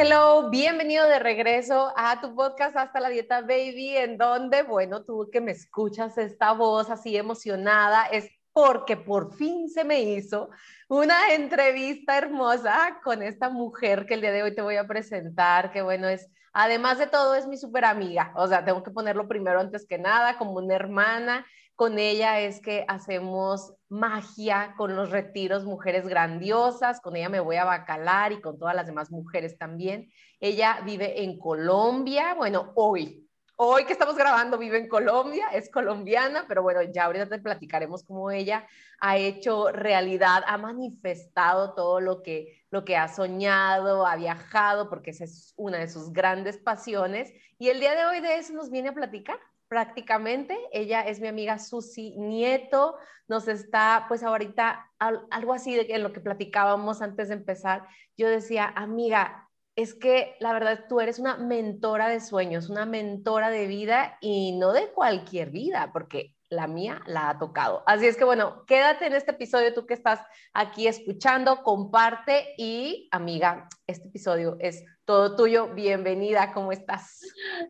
Hello, bienvenido de regreso a tu podcast Hasta la Dieta Baby, en donde, bueno, tú que me escuchas esta voz así emocionada, es porque por fin se me hizo una entrevista hermosa con esta mujer que el día de hoy te voy a presentar, que bueno, es, además de todo, es mi súper amiga, o sea, tengo que ponerlo primero antes que nada, como una hermana, con ella es que hacemos magia con los retiros Mujeres Grandiosas, con ella me voy a Bacalar y con todas las demás mujeres también. Ella vive en Colombia, bueno, hoy, hoy que estamos grabando vive en Colombia, es colombiana, pero bueno, ya ahorita te platicaremos cómo ella ha hecho realidad, ha manifestado todo lo que, lo que ha soñado, ha viajado, porque esa es una de sus grandes pasiones. Y el día de hoy de eso nos viene a platicar prácticamente. Ella es mi amiga Susi Nieto. Nos está, pues ahorita, algo así de en lo que platicábamos antes de empezar. Yo decía, amiga, es que la verdad tú eres una mentora de sueños, una mentora de vida y no de cualquier vida, porque la mía la ha tocado. Así es que bueno, quédate en este episodio tú que estás aquí escuchando, comparte y amiga, este episodio es todo tuyo. Bienvenida, ¿cómo estás?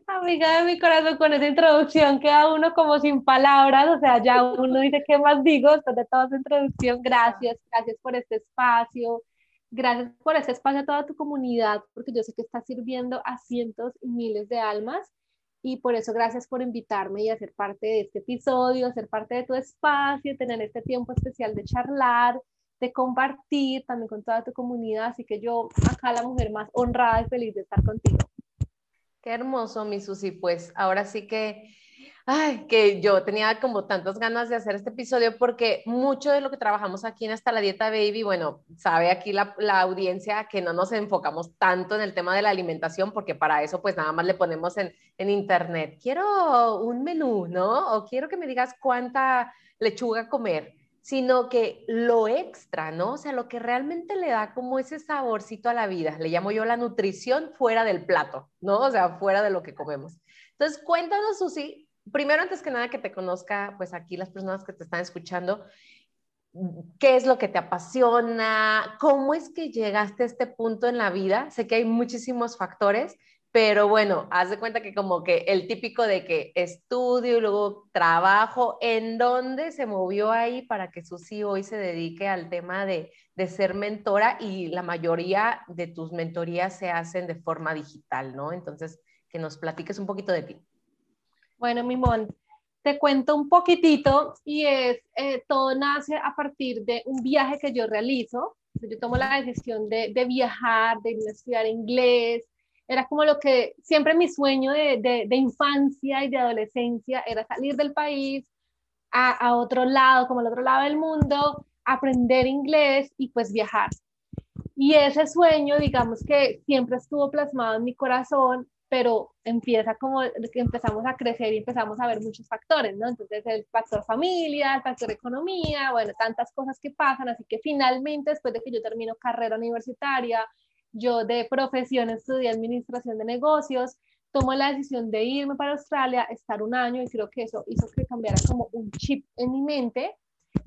Amiga de mi corazón, con esa introducción queda uno como sin palabras, o sea, ya uno dice, ¿qué más digo? Después de toda esa introducción, gracias, gracias por este espacio, Gracias por ese espacio a toda tu comunidad, porque yo sé que está sirviendo a cientos y miles de almas. Y por eso gracias por invitarme y hacer parte de este episodio, hacer parte de tu espacio, tener este tiempo especial de charlar, de compartir también con toda tu comunidad. Así que yo, acá la mujer más honrada y feliz de estar contigo. Qué hermoso, mi Susi. Pues ahora sí que ay, que yo tenía como tantas ganas de hacer este episodio porque mucho de lo que trabajamos aquí en Hasta la Dieta Baby, bueno, sabe aquí la, la, audiencia que no nos enfocamos tanto en el tema de la alimentación porque para eso pues nada más le ponemos en, en internet, quiero un menú, ¿no? O quiero que me digas cuánta lechuga comer sino que lo extra, ¿no? O sea, lo que realmente le da como ese saborcito a la vida, le llamo yo la nutrición fuera del plato, ¿no? O sea, fuera de lo que comemos. Entonces, cuéntanos, Susi, primero, antes que nada, que te conozca, pues aquí las personas que te están escuchando, qué es lo que te apasiona, cómo es que llegaste a este punto en la vida. Sé que hay muchísimos factores, pero bueno, haz de cuenta que como que el típico de que estudio y luego trabajo, ¿en dónde se movió ahí para que Susi hoy se dedique al tema de, de ser mentora y la mayoría de tus mentorías se hacen de forma digital, ¿no? Entonces, que nos platiques un poquito de ti. Bueno, Mimón, te cuento un poquitito y es, eh, todo nace a partir de un viaje que yo realizo. Yo tomo la decisión de, de viajar, de ir a estudiar inglés. Era como lo que siempre mi sueño de, de, de infancia y de adolescencia era salir del país a, a otro lado, como al otro lado del mundo, aprender inglés y pues viajar. Y ese sueño, digamos que siempre estuvo plasmado en mi corazón pero empieza como que empezamos a crecer y empezamos a ver muchos factores, ¿no? Entonces el factor familia, el factor economía, bueno, tantas cosas que pasan, así que finalmente después de que yo termino carrera universitaria, yo de profesión estudié administración de negocios, tomo la decisión de irme para Australia, estar un año y creo que eso hizo que cambiara como un chip en mi mente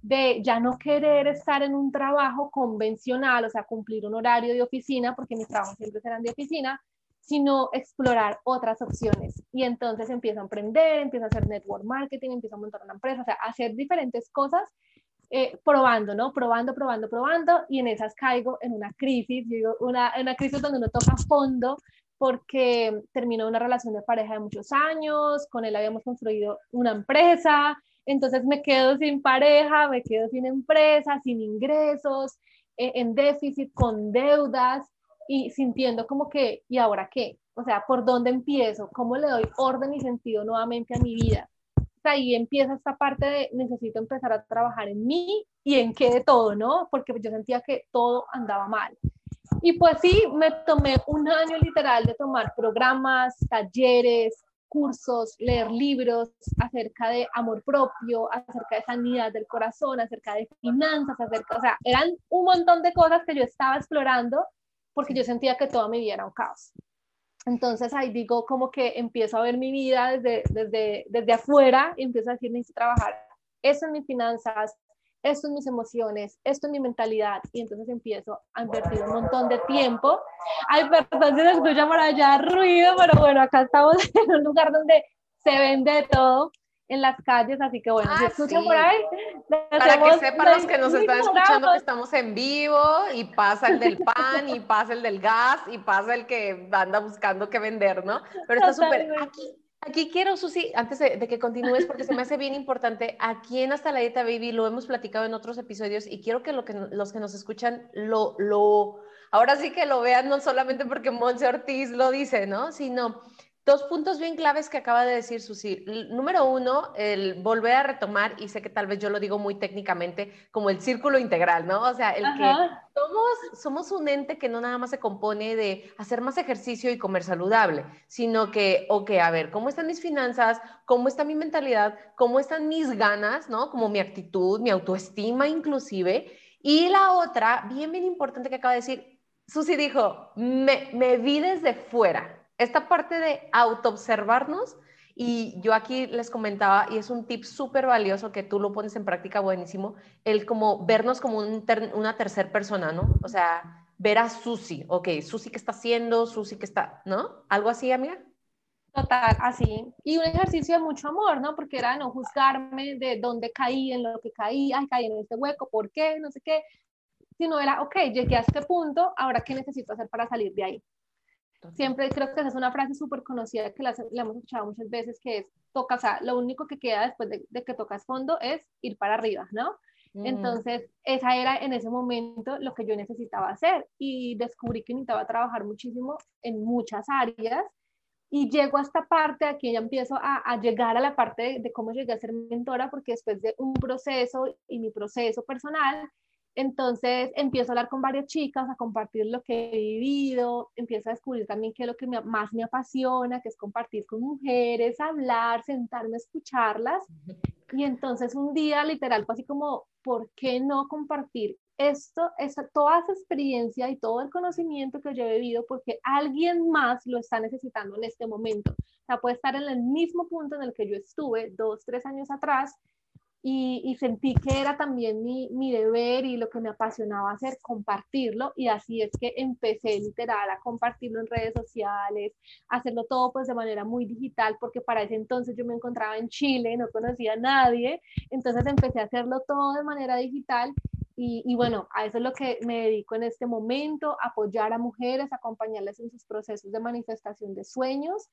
de ya no querer estar en un trabajo convencional, o sea, cumplir un horario de oficina, porque mis trabajos siempre serán de oficina, sino explorar otras opciones. Y entonces empiezo a emprender, empiezo a hacer network marketing, empiezo a montar una empresa, o sea, hacer diferentes cosas, eh, probando, ¿no? Probando, probando, probando, y en esas caigo en una crisis, digo, una, una crisis donde uno toca fondo, porque terminó una relación de pareja de muchos años, con él habíamos construido una empresa, entonces me quedo sin pareja, me quedo sin empresa, sin ingresos, eh, en déficit, con deudas, y sintiendo como que, ¿y ahora qué? O sea, ¿por dónde empiezo? ¿Cómo le doy orden y sentido nuevamente a mi vida? Ahí empieza esta parte de necesito empezar a trabajar en mí y en qué de todo, ¿no? Porque yo sentía que todo andaba mal. Y pues sí, me tomé un año literal de tomar programas, talleres, cursos, leer libros acerca de amor propio, acerca de sanidad del corazón, acerca de finanzas, acerca, o sea, eran un montón de cosas que yo estaba explorando porque yo sentía que toda mi vida era un caos. Entonces ahí digo como que empiezo a ver mi vida desde, desde, desde afuera y empiezo a decir, necesito trabajar eso en mis finanzas, esto en mis emociones, esto en mi mentalidad, y entonces empiezo a invertir un montón de tiempo. Ay, perdón se escucha por allá ruido, pero bueno, acá estamos en un lugar donde se vende todo en las calles, así que bueno, si ah, escuchan por ahí. Para que sepan los que nos están escuchando que estamos en vivo y pasa el del pan y pasa el del gas y pasa el que anda buscando qué vender, ¿no? Pero está súper... Aquí, aquí quiero, Susi, antes de, que continúes, porque se me hace bien importante, aquí en Hasta la Dieta Baby lo hemos platicado en otros episodios y quiero que, lo que los que nos escuchan lo... lo ahora sí que lo vean no solamente porque Monse Ortiz lo dice, ¿no? Sino Dos puntos bien claves que acaba de decir Susi. Número uno, el volver a retomar, y sé que tal vez yo lo digo muy técnicamente, como el círculo integral, ¿no? O sea, el que somos, somos un ente que no nada más se compone de hacer más ejercicio y comer saludable, sino que, ok, a ver, ¿cómo están mis finanzas? ¿Cómo está mi mentalidad? ¿Cómo están mis ganas? ¿No? Como mi actitud, mi autoestima inclusive. Y la otra, bien, bien importante que acaba de decir, Susi dijo, me, me vi desde fuera esta parte de autoobservarnos, y yo aquí les comentaba, y es un tip súper valioso que tú lo pones en práctica buenísimo, el como vernos como una tercera persona, ¿no? O sea, ver a Susi, ok, Susi qué está haciendo, Susi qué está, ¿no? ¿Algo así, amiga? Total, así. Y un ejercicio de mucho amor, ¿no? Porque era no juzgarme de dónde caí, en lo que caí, ay, caí en este hueco, ¿por qué? No sé qué. Sino era, ok, llegué a este punto, ahora qué necesito hacer para salir de ahí. Siempre creo que esa es una frase súper conocida que la, hemos escuchado muchas veces, que es, toca, o sea, lo único que queda después de, que tocas fondo es ir para arriba, ¿no? Mm. Entonces, esa era en ese momento lo que yo necesitaba hacer y descubrí que necesitaba trabajar muchísimo en muchas áreas y llego a esta parte, aquí ya empiezo a, a llegar a la parte de, de, cómo llegué a ser mentora, porque después de un proceso y mi proceso personal, entonces empiezo a hablar con varias chicas, a compartir lo que he vivido, empiezo a descubrir también qué es lo que más me apasiona, que es compartir con mujeres, hablar, sentarme a escucharlas. Y entonces un día literal fue así como, ¿por qué no compartir esto, esta, toda esa experiencia y todo el conocimiento que yo he vivido porque alguien más lo está necesitando en este momento? O sea, puede estar en el mismo punto en el que yo estuve dos, tres años atrás y, sentí que era también mi, deber y lo que me apasionaba hacer, compartirlo y así es que empecé literal a compartirlo en redes sociales, hacerlo todo pues de manera muy digital porque para ese entonces yo me encontraba en Chile, no conocía a nadie, entonces empecé a hacerlo todo de manera digital y, y, bueno, a eso es lo que me dedico en este momento, apoyar a mujeres, acompañarles en sus procesos de manifestación de sueños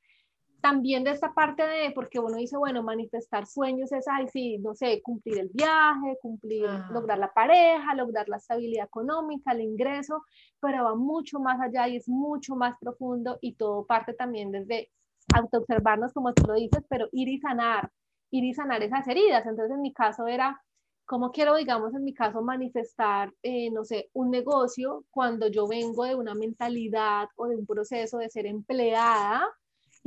también de esta parte de, porque uno dice, bueno, manifestar sueños es, ay, sí, no sé, cumplir el viaje, cumplir, lograr la pareja, lograr la estabilidad económica, el ingreso, pero va mucho más allá y es mucho más profundo y todo parte también desde autoobservarnos, como tú lo dices, pero ir y sanar, ir y sanar esas heridas. Entonces, en mi caso era, ¿cómo quiero, digamos, en mi caso, manifestar, eh, no sé, un negocio cuando yo vengo de una mentalidad o de un proceso de ser empleada?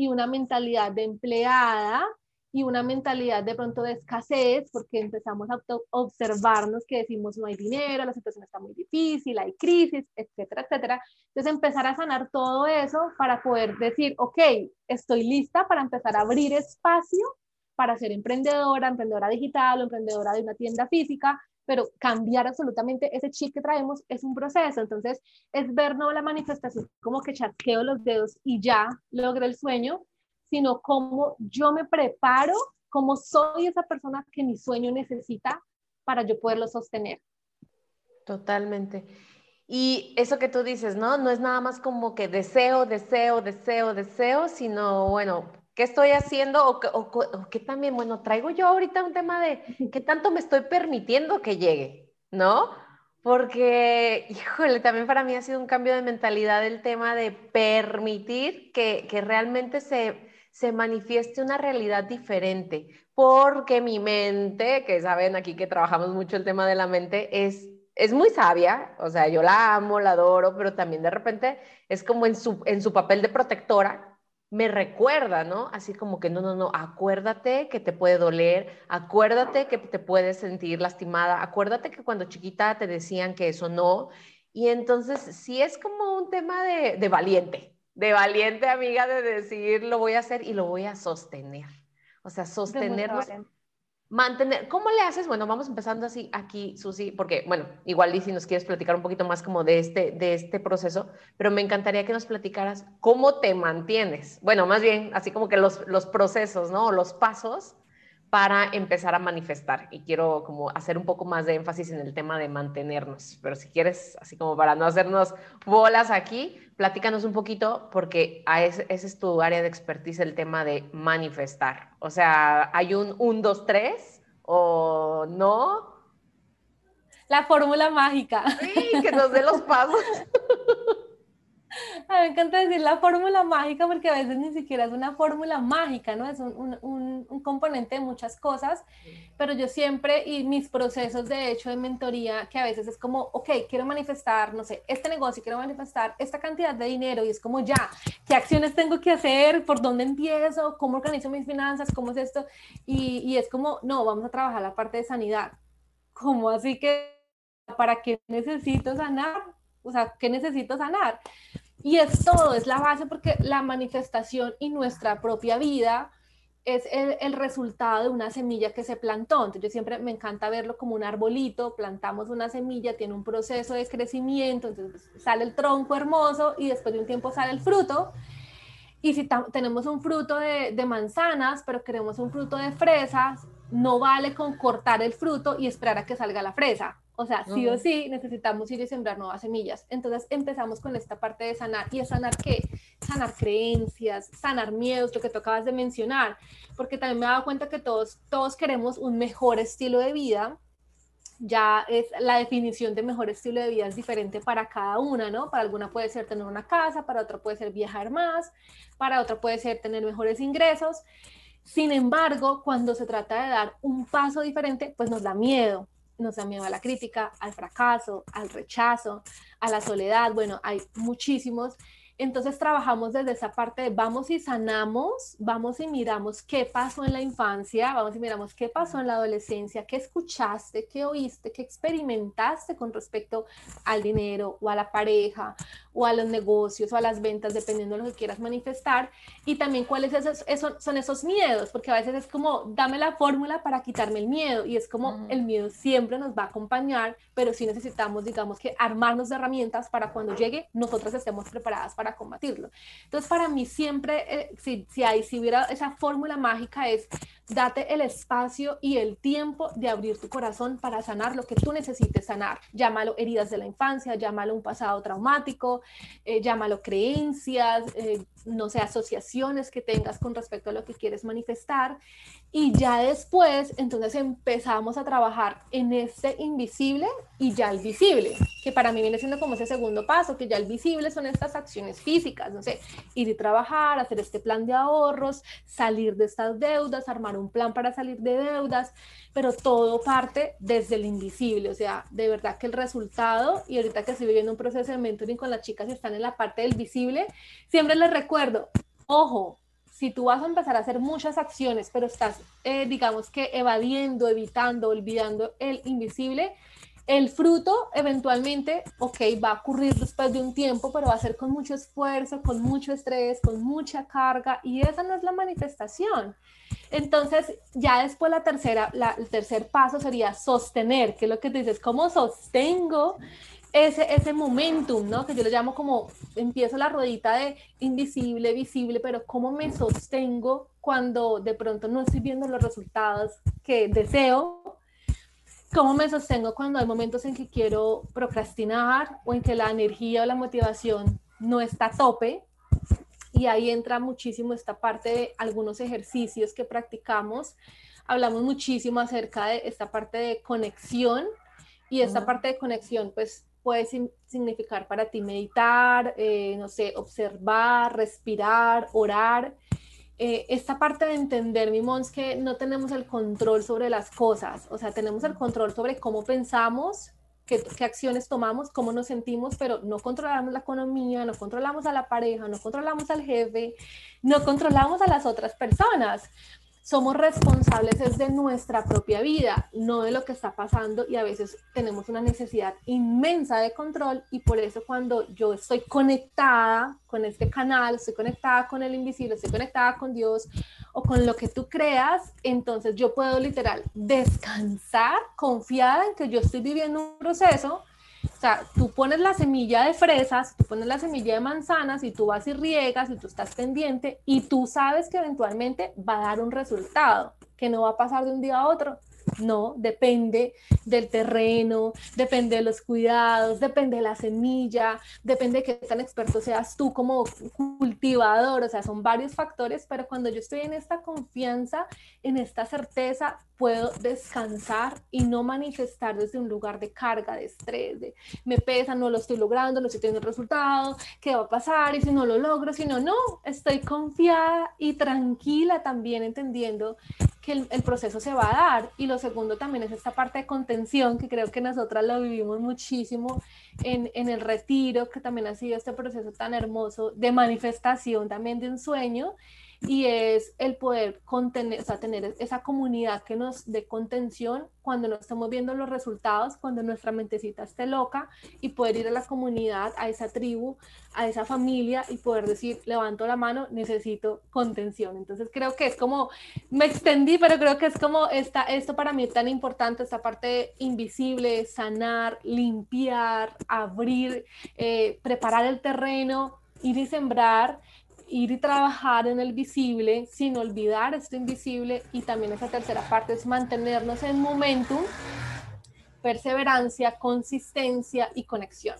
Y una mentalidad de empleada y una mentalidad de pronto de escasez, porque empezamos a observarnos que decimos no hay dinero, la situación está muy difícil, hay crisis, etcétera, etcétera. Entonces empezar a sanar todo eso para poder decir, ok, estoy lista para empezar a abrir espacio para ser emprendedora, emprendedora digital o emprendedora de una tienda física, pero cambiar absolutamente ese chip que traemos es un proceso. Entonces, es ver no la manifestación como que chasqueo los dedos y ya logré el sueño, sino cómo yo me preparo, cómo soy esa persona que mi sueño necesita para yo poderlo sostener. Totalmente. Y eso que tú dices, ¿no? No es nada más como que deseo, deseo, deseo, deseo, sino, bueno, ¿Qué estoy haciendo? O, o, qué también, bueno, traigo yo ahorita un tema de qué tanto me estoy permitiendo que llegue, ¿no? Porque, híjole, también para mí ha sido un cambio de mentalidad el tema de permitir que, que realmente se, se manifieste una realidad diferente, porque mi mente, que saben aquí que trabajamos mucho el tema de la mente, es es muy sabia, o sea, yo la amo, la adoro, pero también de repente es como en su, en su papel de protectora, me recuerda, ¿no? Así como que no, no, no, acuérdate que te puede doler, acuérdate que te puedes sentir lastimada, acuérdate que cuando chiquita te decían que eso no. Y entonces sí es como un tema de, de valiente, de valiente amiga de decir lo voy a hacer y lo voy a sostener. O sea, sostenernos mantener, ¿cómo le haces? Bueno, vamos empezando así aquí, Susi, porque, bueno, igual y si nos quieres platicar un poquito más como de este, de este proceso, pero me encantaría que nos platicaras cómo te mantienes. Bueno, más bien, así como que los, los procesos, ¿no? Los pasos para empezar a manifestar. Y quiero como hacer un poco más de énfasis en el tema de mantenernos. Pero si quieres, así como para no hacernos bolas aquí, platícanos un poquito porque ese, ese, es tu área de expertise, el tema de manifestar. O sea, ¿hay un 1, 2, 3 o no? La fórmula mágica. Sí, que nos dé los pasos. A mí me encanta decir la fórmula mágica porque a veces ni siquiera es una fórmula mágica, ¿no? Es un, un, un, componente de muchas cosas, pero yo siempre, y mis procesos de hecho de mentoría, que a veces es como, ok, quiero manifestar, no sé, este negocio, quiero manifestar esta cantidad de dinero y es como ya, ¿qué acciones tengo que hacer? ¿Por dónde empiezo? ¿Cómo organizo mis finanzas? ¿Cómo es esto? Y, y es como, no, vamos a trabajar la parte de sanidad. ¿Cómo así que, para qué necesito sanar? O sea, ¿qué necesito sanar? Y es todo, es la base porque la manifestación y nuestra propia vida es el, resultado de una semilla que se plantó. Entonces yo siempre me encanta verlo como un arbolito, plantamos una semilla, tiene un proceso de crecimiento, entonces sale el tronco hermoso y después de un tiempo sale el fruto. Y si tenemos un fruto de, de manzanas, pero queremos un fruto de fresas, no vale con cortar el fruto y esperar a que salga la fresa o sea, sí o sí necesitamos ir y sembrar nuevas semillas. Entonces empezamos con esta parte de sanar. ¿Y es sanar qué? Sanar creencias, sanar miedos, lo que tú acabas de mencionar. Porque también me he dado cuenta que todos, todos queremos un mejor estilo de vida. Ya es la definición de mejor estilo de vida es diferente para cada una, ¿no? Para alguna puede ser tener una casa, para otra puede ser viajar más, para otra puede ser tener mejores ingresos. Sin embargo, cuando se trata de dar un paso diferente, pues nos da miedo nos da miedo a la crítica, al fracaso, al rechazo, a la soledad. Bueno, hay muchísimos entonces trabajamos desde esa parte de vamos y sanamos, vamos y miramos qué pasó en la infancia, vamos y miramos qué pasó en la adolescencia, qué escuchaste, qué oíste, qué experimentaste con respecto al dinero o a la pareja o a los negocios o a las ventas, dependiendo de lo que quieras manifestar. Y también cuáles esos, son esos miedos, porque a veces es como, dame la fórmula para quitarme el miedo. Y es como el miedo siempre nos va a acompañar, pero sí necesitamos, digamos que, armarnos de herramientas para cuando llegue, nosotras estemos preparadas para combatirlo. Entonces, para mí siempre, eh, si, hay, si hubiera esa fórmula mágica es, date el espacio y el tiempo de abrir tu corazón para sanar lo que tú necesites sanar. Llámalo heridas de la infancia, llámalo un pasado traumático, eh, llámalo creencias, eh, no sé, asociaciones que tengas con respecto a lo que quieres manifestar. Y ya después, entonces empezamos a trabajar en este invisible y ya el visible, que para mí viene siendo como ese segundo paso, que ya el visible son estas acciones físicas, no sé, ir y trabajar, hacer este plan de ahorros, salir de estas deudas, armar un plan para salir de deudas, pero todo parte desde el invisible, o sea, de verdad que el resultado, y ahorita que estoy viviendo un proceso de mentoring con las chicas y están en la parte del visible, siempre les recuerdo, ojo, si tú vas a empezar a hacer muchas acciones, pero estás, eh, digamos que evadiendo, evitando, olvidando el invisible, el fruto eventualmente, ok, va a ocurrir después de un tiempo, pero va a ser con mucho esfuerzo, con mucho estrés, con mucha carga, y esa no es la manifestación. Entonces, ya después la tercera, la, el tercer paso sería sostener, que es lo que dices, ¿cómo sostengo ese, ese momentum, ¿no? Que yo lo llamo como, empiezo la ruedita de invisible, visible, pero cómo me sostengo cuando de pronto no estoy viendo los resultados que deseo, cómo me sostengo cuando hay momentos en que quiero procrastinar o en que la energía o la motivación no está a tope. Y ahí entra muchísimo esta parte de algunos ejercicios que practicamos. Hablamos muchísimo acerca de esta parte de conexión y esta parte de conexión, pues puede significar para ti meditar, eh, no sé, observar, respirar, orar. Eh, esta parte de entender, mi Mons, que no tenemos el control sobre las cosas, o sea, tenemos el control sobre cómo pensamos, qué, acciones tomamos, cómo nos sentimos, pero no controlamos la economía, no controlamos a la pareja, no controlamos al jefe, no controlamos a las otras personas somos responsables es de nuestra propia vida, no de lo que está pasando y a veces tenemos una necesidad inmensa de control y por eso cuando yo estoy conectada con este canal, estoy conectada con el invisible, estoy conectada con Dios o con lo que tú creas, entonces yo puedo literal descansar confiada en que yo estoy viviendo un proceso o sea, tú pones la semilla de fresas, tú pones la semilla de manzanas y tú vas y riegas y tú estás pendiente y tú sabes que eventualmente va a dar un resultado, que no va a pasar de un día a otro. No, depende del terreno, depende de los cuidados, depende de la semilla, depende de qué tan experto seas tú como cultivador, o sea, son varios factores, pero cuando yo estoy en esta confianza, en esta certeza, puedo descansar y no manifestar desde un lugar de carga, de estrés, de me pesa, no lo estoy logrando, no estoy teniendo resultado, qué va a pasar y si no lo logro, si no, estoy confiada y tranquila también entendiendo que el, proceso se va a dar. Y lo segundo también es esta parte de contención, que creo que nosotras lo vivimos muchísimo en, en, el retiro, que también ha sido este proceso tan hermoso de manifestación también de un sueño y es el poder contener, o sea, tener esa comunidad que nos dé contención cuando no estamos viendo los resultados, cuando nuestra mentecita esté loca y poder ir a la comunidad, a esa tribu, a esa familia y poder decir, levanto la mano, necesito contención. Entonces creo que es como, me extendí, pero creo que es como esta, esto para mí tan importante, esta parte invisible, sanar, limpiar, abrir, eh, preparar el terreno, ir y sembrar ir y trabajar en el visible sin olvidar esto invisible y también esa tercera parte es mantenernos en momentum, perseverancia, consistencia y conexión.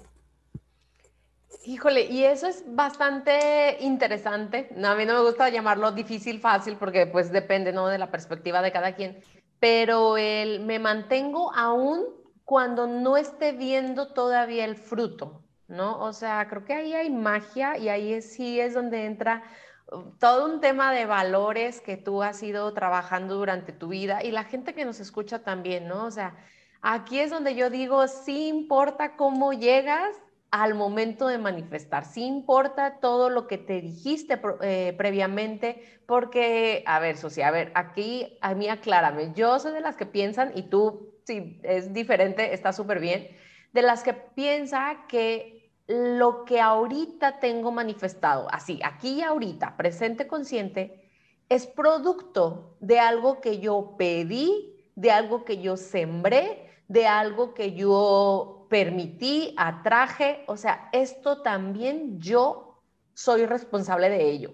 Híjole, y eso es bastante interesante. No, a mí no me gusta llamarlo difícil, fácil, porque pues depende ¿no? de la perspectiva de cada quien, pero el me mantengo aún cuando no esté viendo todavía el fruto. ¿No? O sea, creo que ahí hay magia y ahí sí es donde entra uh, todo un tema de valores que tú has ido trabajando durante tu vida y la gente que nos escucha también, ¿no? O sea, aquí es donde yo digo, sí importa cómo llegas al momento de manifestar, sí importa todo lo que te dijiste eh, previamente, porque, a ver, Socia, a ver, aquí a mí aclárame, yo soy de las que piensan, y tú, sí, es diferente, está súper bien, de las que piensa que lo que ahorita tengo manifestado, así, aquí y ahorita, presente consciente, es producto de algo que yo pedí, de algo que yo sembré, de algo que yo permití, atraje. O sea, esto también yo soy responsable de ello,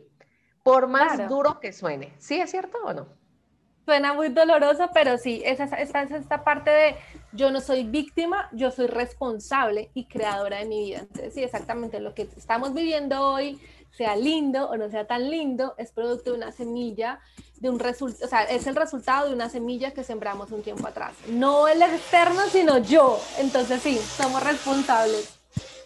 por más duro que suene. ¿Sí es cierto o no? Suena muy doloroso, pero sí, esa, es esta parte de yo no soy víctima, yo soy responsable y creadora de mi vida. Entonces, sí, exactamente lo que estamos viviendo hoy, sea lindo o no sea tan lindo, es producto de una semilla, de un resultado, o sea, es el resultado de una semilla que sembramos un tiempo atrás. No el externo, sino yo. Entonces, sí, somos responsables.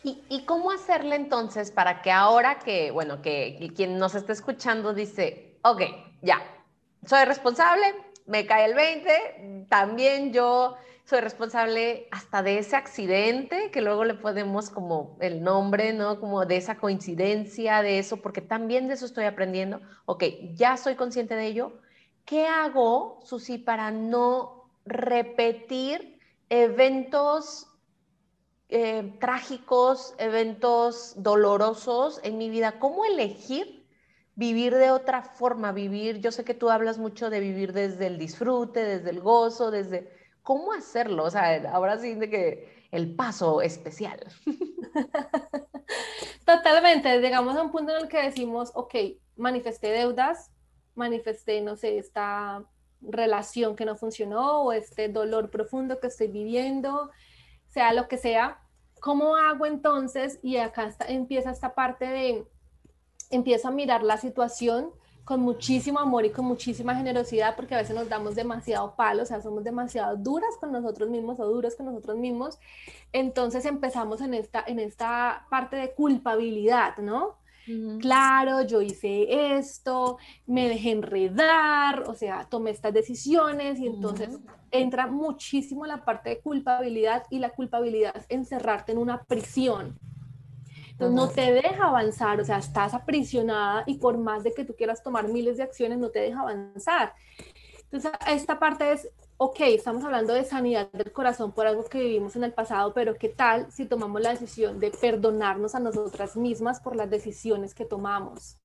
¿Y, ¿Y, cómo hacerle entonces para que ahora que, bueno, que quien nos está escuchando dice, ok, ya, soy responsable, me cae el 20, también yo soy responsable hasta de ese accidente, que luego le podemos como el nombre, ¿no? Como de esa coincidencia, de eso, porque también de eso estoy aprendiendo. Ok, ya soy consciente de ello. ¿Qué hago, Susi, para no repetir eventos eh, trágicos, eventos dolorosos en mi vida? ¿Cómo elegir vivir de otra forma, vivir, yo sé que tú hablas mucho de vivir desde el disfrute, desde el gozo, desde cómo hacerlo, o sea, ahora sí de que el paso especial. Totalmente, llegamos a un punto en el que decimos, ok, manifesté deudas, manifesté, no sé, esta relación que no funcionó o este dolor profundo que estoy viviendo, sea lo que sea, ¿cómo hago entonces? Y acá empieza esta parte de empiezo a mirar la situación con muchísimo amor y con muchísima generosidad, porque a veces nos damos demasiado palo, o sea, somos demasiado duras con nosotros mismos o duros con nosotros mismos. Entonces empezamos en esta, en esta parte de culpabilidad, ¿no? Claro, yo hice esto, me dejé enredar, o sea, tomé estas decisiones y entonces entra muchísimo la parte de culpabilidad y la culpabilidad es encerrarte en una prisión. Entonces no te deja avanzar, o sea, estás aprisionada y por más de que tú quieras tomar miles de acciones, no te deja avanzar. Entonces, esta parte es, ok, estamos hablando de sanidad del corazón por algo que vivimos en el pasado, pero ¿qué tal si tomamos la decisión de perdonarnos a nosotras mismas por las decisiones que tomamos?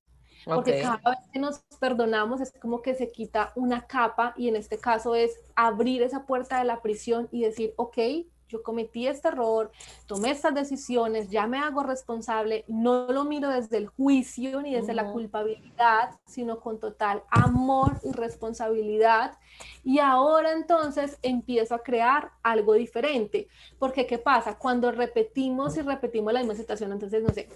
Porque cada vez que nos perdonamos es como que se quita una capa y en este caso es abrir esa puerta de la prisión y decir, ok, yo cometí este error, tomé estas decisiones, ya me hago responsable, no lo miro desde el juicio ni desde la culpabilidad, sino con total amor y responsabilidad. Y ahora entonces empiezo a crear algo diferente. Porque ¿qué pasa? Cuando repetimos y repetimos la misma situación, entonces, no sé,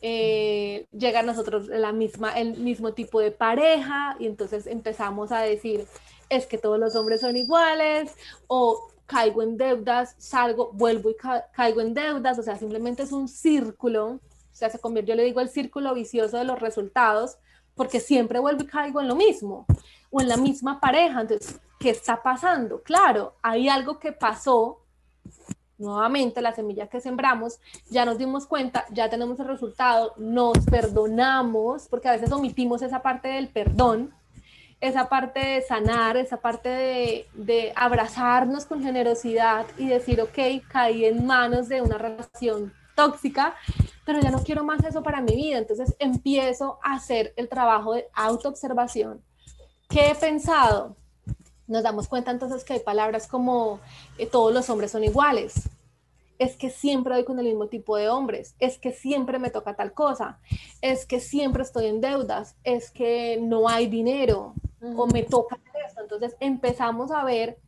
eh, llega a nosotros la misma, el mismo tipo de pareja y entonces empezamos a decir, es que todos los hombres son iguales o caigo en deudas, salgo, vuelvo y caigo en deudas, o sea, simplemente es un círculo, o sea, se convierte, yo le digo el círculo vicioso de los resultados, porque siempre vuelvo y caigo en lo mismo, o en la misma pareja, entonces, ¿qué está pasando? Claro, hay algo que pasó, nuevamente la semilla que sembramos, ya nos dimos cuenta, ya tenemos el resultado, nos perdonamos, porque a veces omitimos esa parte del perdón, esa parte de sanar, esa parte de, abrazarnos con generosidad y decir, ok, caí en manos de una relación tóxica, pero ya no quiero más eso para mi vida. Entonces empiezo a hacer el trabajo de autoobservación. ¿Qué he pensado? Nos damos cuenta entonces que hay palabras como eh, todos los hombres son iguales. Es que siempre voy con el mismo tipo de hombres, es que siempre me toca tal cosa, es que siempre estoy en deudas, es que no hay dinero, o me toca esto. Entonces empezamos a ver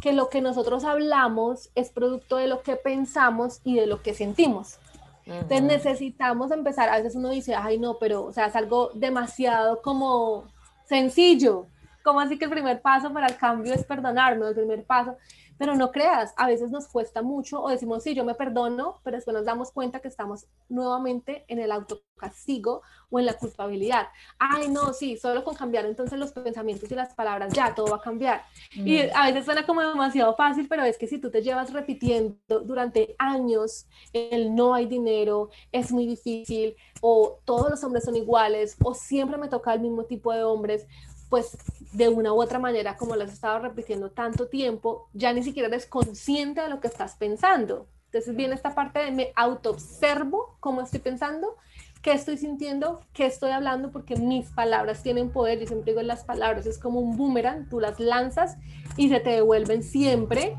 que lo que nosotros hablamos es producto de lo que pensamos y de lo que sentimos. Entonces necesitamos empezar, a veces uno dice, ay no, pero o sea, es algo demasiado como sencillo, como así que el primer paso para el cambio es perdonarnos, el primer paso, pero no creas, a veces nos cuesta mucho o decimos, sí, yo me perdono, pero después nos damos cuenta que estamos nuevamente en el autocastigo o en la culpabilidad. Ay, no, sí, solo con cambiar entonces los pensamientos y las palabras, ya, todo va a cambiar. Y mm. a veces suena como demasiado fácil, pero es que si tú te llevas repitiendo durante años el no hay dinero, es muy difícil, o todos los hombres son iguales, o siempre me toca el mismo tipo de hombres, pues de una u otra manera, como lo has estado repitiendo tanto tiempo, ya ni siquiera eres consciente de lo que estás pensando. Entonces viene esta parte de me autoobservo cómo estoy pensando, qué estoy sintiendo, qué estoy hablando, porque mis palabras tienen poder. Yo siempre digo, las palabras es como un boomerang, tú las lanzas y se te devuelven siempre.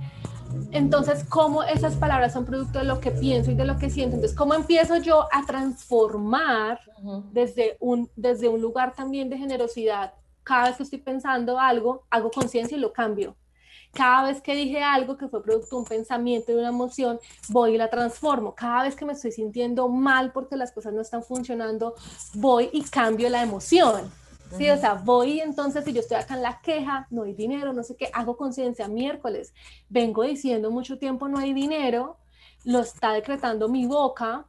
Entonces, ¿cómo esas palabras son producto de lo que pienso y de lo que siento? Entonces, ¿cómo empiezo yo a transformar desde, un, desde un lugar también de generosidad cada vez que estoy pensando algo, hago conciencia y lo cambio. Cada vez que dije algo que fue producto de un pensamiento, de una emoción, voy y la transformo. Cada vez que me estoy sintiendo mal porque las cosas no están funcionando, voy y cambio la emoción. Sí, o sea, voy entonces, si yo estoy acá en la queja, no hay dinero, no sé qué, hago conciencia miércoles, vengo diciendo mucho tiempo no hay dinero, lo está decretando mi boca,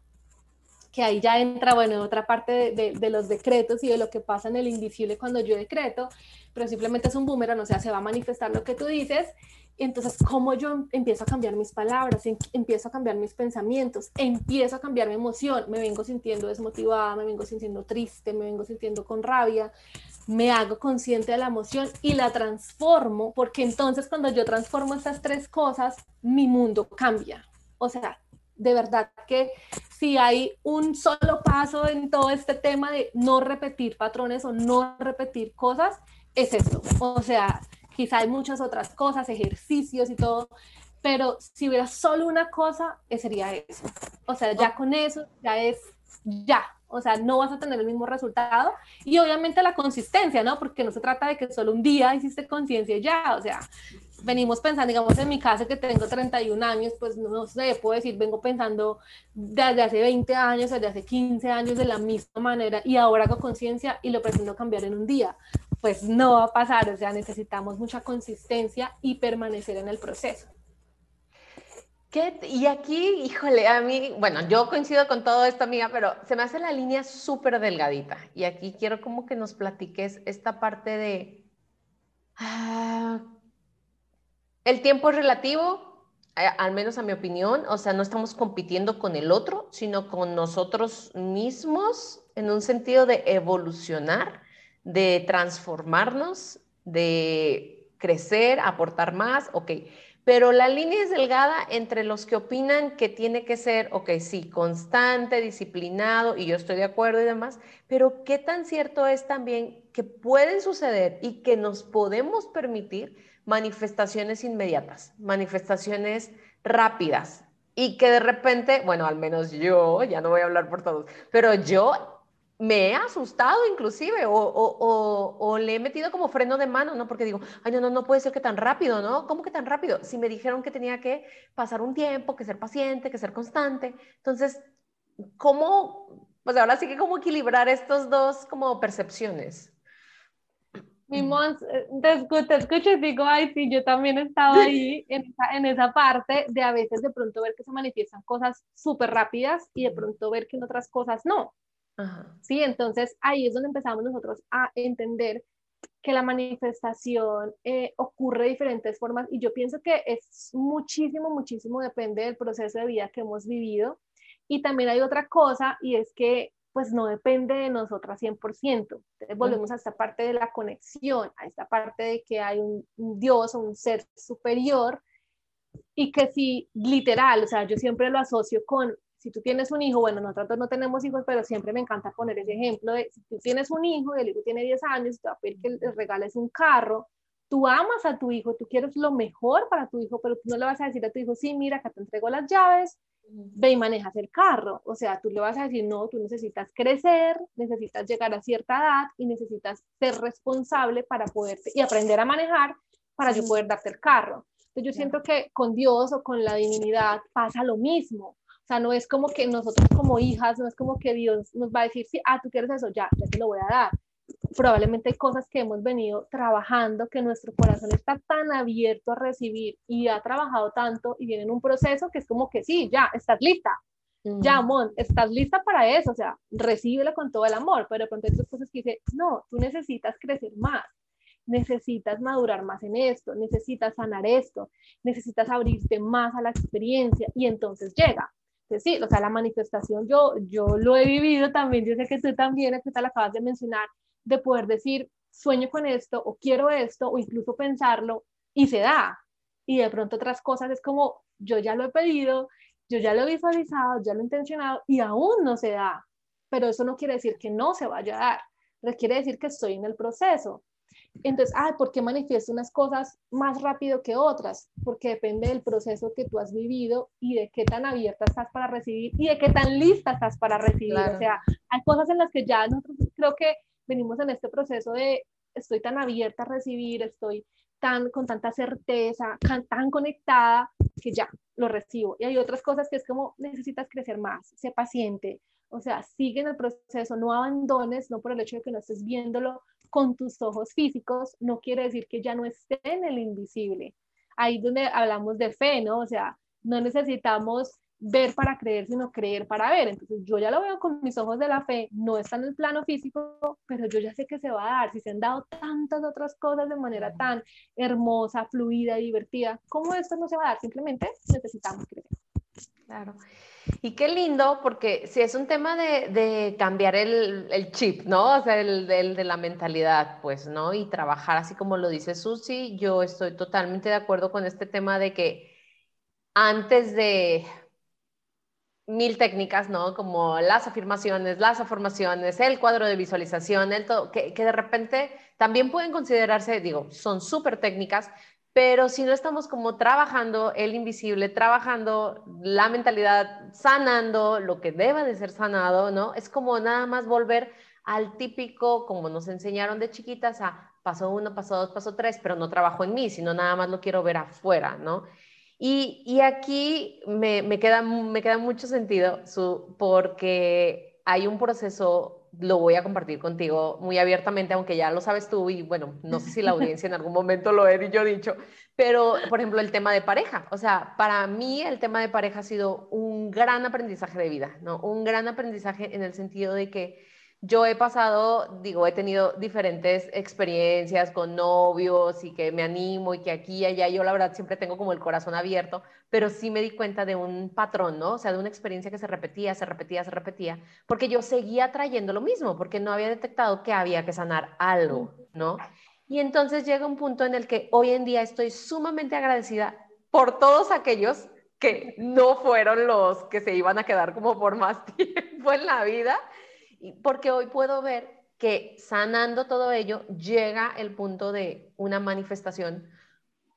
que ahí ya entra, bueno, otra parte de, los decretos y de lo que pasa en el invisible cuando yo decreto, pero simplemente es un boomerang, o sea, se va a manifestar lo que tú dices. Y entonces, ¿cómo yo empiezo a cambiar mis palabras? Em, empiezo a cambiar mis pensamientos, empiezo a cambiar mi emoción, me vengo sintiendo desmotivada, me vengo sintiendo triste, me vengo sintiendo con rabia, me hago consciente de la emoción y la transformo, porque entonces cuando yo transformo estas tres cosas, mi mundo cambia. O sea, de verdad que si hay un solo paso en todo este tema de no repetir patrones o no repetir cosas, es esto. O sea, quizá hay muchas otras cosas, ejercicios y todo, pero si hubiera solo una cosa, eh, sería eso. O sea, ya con eso, ya es, ya. O sea, no vas a tener el mismo resultado. Y obviamente la consistencia, ¿no? Porque no se trata de que solo un día hiciste conciencia ya. O sea, venimos pensando, digamos, en mi caso que tengo 31 años, pues no, sé, puedo decir, vengo pensando desde hace 20 años, desde hace 15 años de la misma manera y ahora hago conciencia y lo pretendo cambiar en un día. Pues no va a pasar, o sea, necesitamos mucha consistencia y permanecer en el proceso. ¿Qué? Y aquí, híjole, a mí, bueno, yo coincido con todo esto, amiga, pero se me hace la línea súper delgadita. Y aquí quiero como que nos platiques esta parte de... Ah, el tiempo es relativo, al menos a mi opinión, o sea, no estamos compitiendo con el otro, sino con nosotros mismos en un sentido de evolucionar, de transformarnos, de crecer, aportar más, ok. Pero la línea es delgada entre los que opinan que tiene que ser, ok, sí, constante, disciplinado, y yo estoy de acuerdo y demás, pero qué tan cierto es también que pueden suceder y que nos podemos permitir manifestaciones inmediatas, manifestaciones rápidas, y que de repente, bueno, al menos yo, ya no voy a hablar por todos, pero yo me he asustado inclusive o, le he metido como freno de mano, ¿no? Porque digo, ay, no, no, no puede ser que tan rápido, ¿no? ¿Cómo que tan rápido? Si me dijeron que tenía que pasar un tiempo, que ser paciente, que ser constante. Entonces, ¿cómo, pues ahora sí que cómo equilibrar estos dos como percepciones? Mi mons, eh, te escucho, te escucho y digo, ay, sí, yo también he estado ahí en esa, en esa parte de a veces de pronto ver que se manifiestan cosas súper rápidas y de pronto ver que en otras cosas no. Sí, entonces ahí es donde empezamos nosotros a entender que la manifestación eh, ocurre de diferentes formas y yo pienso que es muchísimo, muchísimo depende del proceso de vida que hemos vivido. Y también hay otra cosa y es que pues no depende de nosotras 100%. Entonces volvemos a esta parte de la conexión, a esta parte de que hay un, un Dios o un ser superior y que si literal, o sea, yo siempre lo asocio con si tú tienes un hijo, bueno, nosotros no tenemos hijos, pero siempre me encanta poner ese ejemplo de si tú tienes un hijo y el hijo tiene 10 años y te va a pedir que le regales un carro, tú amas a tu hijo, tú quieres lo mejor para tu hijo, pero tú no le vas a decir a tu hijo, sí, mira, que te entrego las llaves, ve y manejas el carro. O sea, tú le vas a decir, no, tú necesitas crecer, necesitas llegar a cierta edad y necesitas ser responsable para poder y aprender a manejar para yo poder darte el carro. Entonces yo siento que con Dios o con la divinidad pasa lo mismo. O sea, no es como que nosotros como hijas, no es como que Dios nos va a decir, sí, ah, tú quieres eso, ya, ya te lo voy a dar. Probablemente hay cosas que hemos venido trabajando, que nuestro corazón está tan abierto a recibir y ha trabajado tanto y viene en un proceso que es como que sí, ya, estás lista. Ya, Mon, estás lista para eso, o sea, recíbelo con todo el amor, pero de pronto hay otras cosas que dice, no, tú necesitas crecer más, necesitas madurar más en esto, necesitas sanar esto, necesitas abrirte más a la experiencia y entonces llega sí, o sea, la manifestación yo, yo lo he vivido también, yo sé que tú también, que te la acabas de mencionar, de poder decir, sueño con esto o quiero esto o incluso pensarlo y se da. Y de pronto otras cosas es como, yo ya lo he pedido, yo ya lo he visualizado, ya lo he intencionado y aún no se da. Pero eso no quiere decir que no se vaya a dar, requiere decir que estoy en el proceso. Entonces, ah, ¿por qué manifiesto unas cosas más rápido que otras? Porque depende del proceso que tú has vivido y de qué tan abierta estás para recibir y de qué tan lista estás para recibir. O sea, hay cosas en las que ya nosotros creo que venimos en este proceso de estoy tan abierta a recibir, estoy tan con tanta certeza, tan conectada que ya lo recibo. Y hay otras cosas que es como necesitas crecer más, sé paciente, o sea, sigue en el proceso, no abandones, no por el hecho de que no estés viéndolo con tus ojos físicos, no quiere decir que ya no esté en el invisible. Ahí donde hablamos de fe, ¿no? O sea, no necesitamos ver para creer, sino creer para ver. Entonces yo ya lo veo con mis ojos de la fe, no está en el plano físico, pero yo ya sé que se va a dar. Si se han dado tantas otras cosas de manera tan hermosa, fluida divertida, ¿cómo esto no se va a dar? Simplemente necesitamos creer. Claro. Y qué lindo, porque si es un tema de, cambiar el, chip, ¿no? O sea, el, de la mentalidad, pues, ¿no? Y trabajar así como lo dice Susi, yo estoy totalmente de acuerdo con este tema de que antes de mil técnicas, ¿no? Como las afirmaciones, las afirmaciones, el cuadro de visualización, el todo, que, que de repente también pueden considerarse, digo, son súper técnicas, pero si no estamos como trabajando el invisible, trabajando la mentalidad, sanando lo que deba de ser sanado, ¿no? Es como nada más volver al típico, como nos enseñaron de chiquitas, a paso uno, paso dos, paso tres, pero no trabajo en mí, sino nada más lo quiero ver afuera, ¿no? Y, aquí me, queda, me queda mucho sentido, porque hay un proceso lo voy a compartir contigo muy abiertamente, aunque ya lo sabes tú y bueno, no sé si la audiencia en algún momento lo he yo dicho, pero por ejemplo el tema de pareja, o sea, para mí el tema de pareja ha sido un gran aprendizaje de vida, ¿no? Un gran aprendizaje en el sentido de que yo he pasado, digo, he tenido diferentes experiencias con novios y que me animo y que aquí y allá, yo la verdad siempre tengo como el corazón abierto, pero sí me di cuenta de un patrón, ¿no? O sea, de una experiencia que se repetía, se repetía, se repetía, porque yo seguía trayendo lo mismo, porque no había detectado que había que sanar algo, ¿no? Y entonces llega un punto en el que hoy en día estoy sumamente agradecida por todos aquellos que no fueron los que se iban a quedar como por más tiempo en la vida porque hoy puedo ver que sanando todo ello llega el punto de una manifestación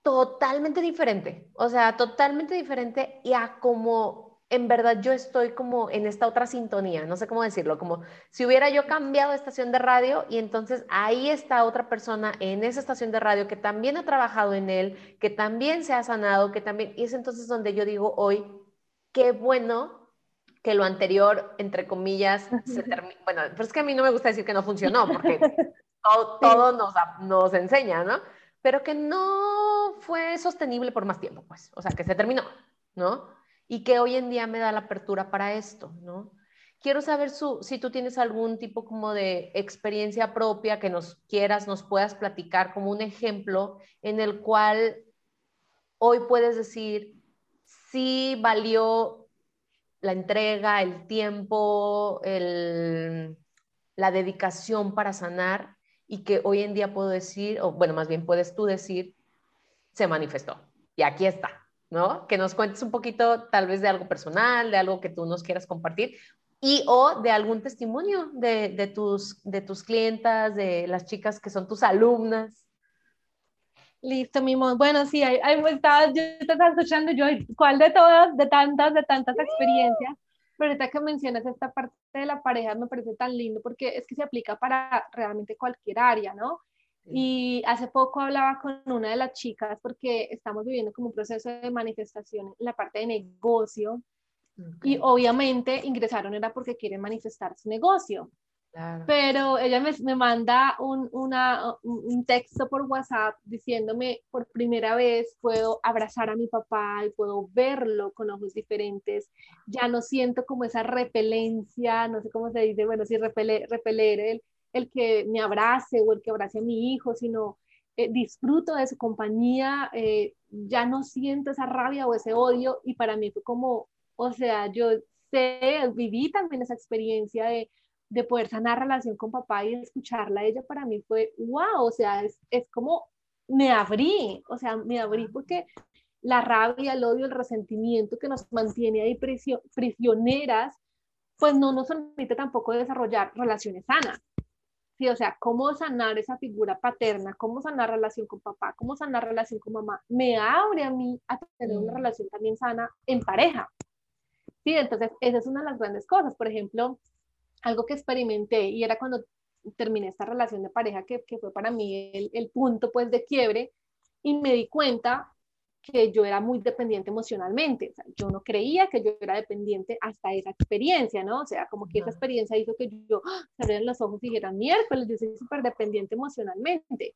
totalmente diferente, o sea, totalmente diferente y a como en verdad yo estoy como en esta otra sintonía, no sé cómo decirlo, como si hubiera yo cambiado de estación de radio y entonces ahí está otra persona en esa estación de radio que también ha trabajado en él, que también se ha sanado, que también, y es entonces donde yo digo hoy, qué bueno que lo anterior, entre comillas, se termina. Bueno, pero es que a mí no me gusta decir que no funcionó, porque todo, nos, nos, enseña, ¿no? Pero que no fue sostenible por más tiempo, pues. O sea, que se terminó, ¿no? Y que hoy en día me da la apertura para esto, ¿no? Quiero saber su, si tú tienes algún tipo como de experiencia propia que nos quieras, nos puedas platicar como un ejemplo en el cual hoy puedes decir, sí valió la entrega, el tiempo, la dedicación para sanar y que hoy en día puedo decir, o bueno, más bien puedes tú decir, se manifestó y aquí está, ¿no? Que nos cuentes un poquito tal vez de algo personal, de algo que tú nos quieras compartir y o de algún testimonio de, tus, de tus clientas, de las chicas que son tus alumnas. Listo, mi Bueno, sí, ahí, ahí estaba, yo te estaba escuchando yo, ¿cuál de todas, de tantas, de tantas experiencias? Pero ahorita que mencionas esta parte de la pareja me parece tan lindo porque es que se aplica para realmente cualquier área, ¿no? Y hace poco hablaba con una de las chicas porque estamos viviendo como un proceso de manifestación en la parte de negocio y obviamente ingresaron era porque quieren manifestar su negocio. Pero ella me, me manda un, una, un, texto por WhatsApp diciéndome, por primera vez puedo abrazar a mi papá y puedo verlo con ojos diferentes. Ya no siento como esa repelencia, no sé cómo se dice, bueno, si repeler, repeler el, el que me abrace o el que abrace a mi hijo, sino eh, disfruto de su compañía, eh, ya no siento esa rabia o ese odio y para mí fue como, o sea, yo sé, viví también esa experiencia de de poder sanar relación con papá y escucharla a ella para mí fue wow, o sea, es, es como me abrí, o sea, me abrí porque la rabia, el odio, el resentimiento que nos mantiene ahí prisioneras, pues no nos permite tampoco desarrollar relaciones sanas. Sí, o sea, cómo sanar esa figura paterna, cómo sanar relación con papá, cómo sanar relación con mamá, me abre a mí a tener una mm. relación también sana en pareja. Sí, entonces esa es una de las grandes cosas. Por ejemplo, algo que experimenté y era cuando terminé esta relación de pareja que, que fue para mí el, el, punto pues de quiebre y me di cuenta que yo era muy dependiente emocionalmente, o sea, yo no creía que yo era dependiente hasta esa experiencia, ¿no? O sea, como que esa experiencia hizo que yo ¡ah! abrieran los ojos y dijera, miércoles, yo soy súper dependiente emocionalmente.